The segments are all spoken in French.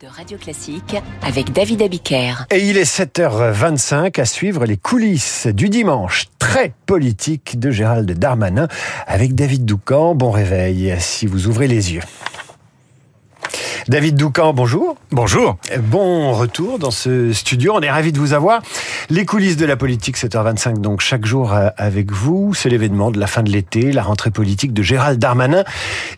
de Radio Classique avec David Abiker. Et il est 7h25 à suivre les coulisses du dimanche très politique de Gérald Darmanin avec David Doucan. Bon réveil si vous ouvrez les yeux. David Doucan, bonjour. Bonjour. Bon retour dans ce studio. On est ravis de vous avoir. Les coulisses de la politique, 7h25, donc chaque jour euh, avec vous. C'est l'événement de la fin de l'été, la rentrée politique de Gérald Darmanin.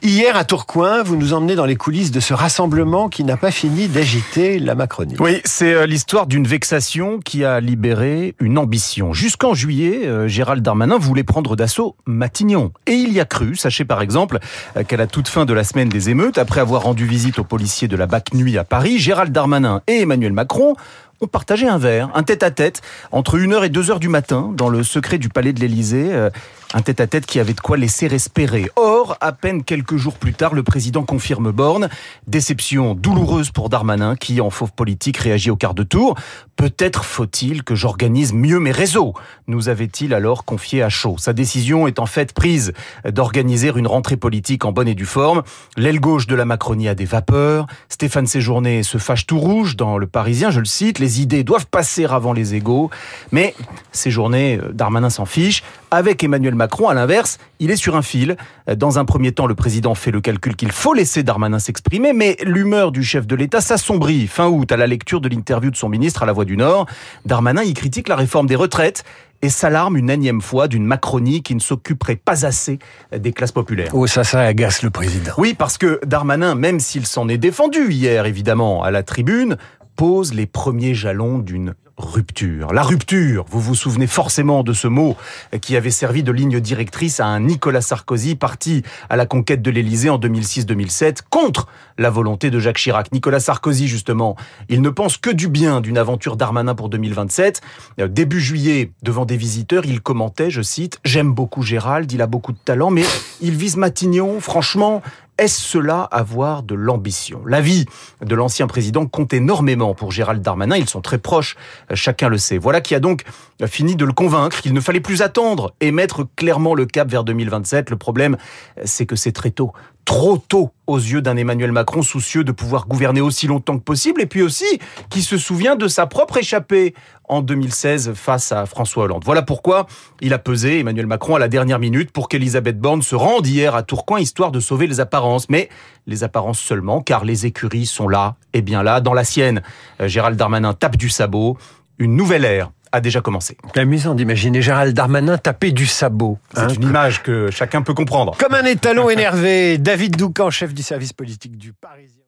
Hier, à Tourcoing, vous nous emmenez dans les coulisses de ce rassemblement qui n'a pas fini d'agiter la Macronie. Oui, c'est euh, l'histoire d'une vexation qui a libéré une ambition. Jusqu'en juillet, euh, Gérald Darmanin voulait prendre d'assaut Matignon. Et il y a cru. Sachez par exemple qu'à la toute fin de la semaine des émeutes, après avoir rendu visite au policiers de la BAC Nuit à Paris, Gérald Darmanin et Emmanuel Macron ont partagé un verre, un tête-à-tête, entre 1h et 2h du matin, dans le secret du palais de l'Élysée. Euh, un tête-à-tête qui avait de quoi laisser respirer. Or, à peine quelques jours plus tard, le président confirme Borne. Déception douloureuse pour Darmanin, qui, en fauve politique, réagit au quart de tour. Peut-être faut-il que j'organise mieux mes réseaux, nous avait-il alors confié à chaud. Sa décision est en fait prise d'organiser une rentrée politique en bonne et due forme. L'aile gauche de la Macronie a des vapeurs. Stéphane Séjourné se fâche tout rouge dans Le Parisien, je le cite. Les idées doivent passer avant les égaux. Mais Séjourné, euh, Darmanin s'en fiche. Avec Emmanuel Macron, à l'inverse, il est sur un fil. Dans un premier temps, le président fait le calcul qu'il faut laisser Darmanin s'exprimer, mais l'humeur du chef de l'État s'assombrit fin août à la lecture de l'interview de son ministre à la Voix du Nord. Darmanin y critique la réforme des retraites et s'alarme une énième fois d'une Macronie qui ne s'occuperait pas assez des classes populaires. Oh, ça, ça agace le président. Oui, parce que Darmanin, même s'il s'en est défendu hier, évidemment, à la tribune, pose les premiers jalons d'une rupture. La rupture, vous vous souvenez forcément de ce mot qui avait servi de ligne directrice à un Nicolas Sarkozy parti à la conquête de l'Élysée en 2006-2007 contre la volonté de Jacques Chirac. Nicolas Sarkozy, justement, il ne pense que du bien d'une aventure d'Armanin pour 2027. Début juillet, devant des visiteurs, il commentait, je cite, J'aime beaucoup Gérald, il a beaucoup de talent, mais il vise Matignon, franchement, est-ce cela avoir de l'ambition? La vie de l'ancien président compte énormément pour Gérald Darmanin. Ils sont très proches, chacun le sait. Voilà qui a donc fini de le convaincre qu'il ne fallait plus attendre et mettre clairement le cap vers 2027. Le problème, c'est que c'est très tôt trop tôt aux yeux d'un Emmanuel Macron soucieux de pouvoir gouverner aussi longtemps que possible et puis aussi qui se souvient de sa propre échappée en 2016 face à François Hollande. Voilà pourquoi il a pesé Emmanuel Macron à la dernière minute pour qu'Elisabeth Borne se rende hier à Tourcoing histoire de sauver les apparences. Mais les apparences seulement car les écuries sont là et bien là dans la sienne. Euh, Gérald Darmanin tape du sabot. Une nouvelle ère a déjà commencé. Amusant d'imaginer Gérald Darmanin taper du sabot. C'est hein. une image que chacun peut comprendre. Comme un étalon énervé, David Doucan, chef du service politique du Parisien.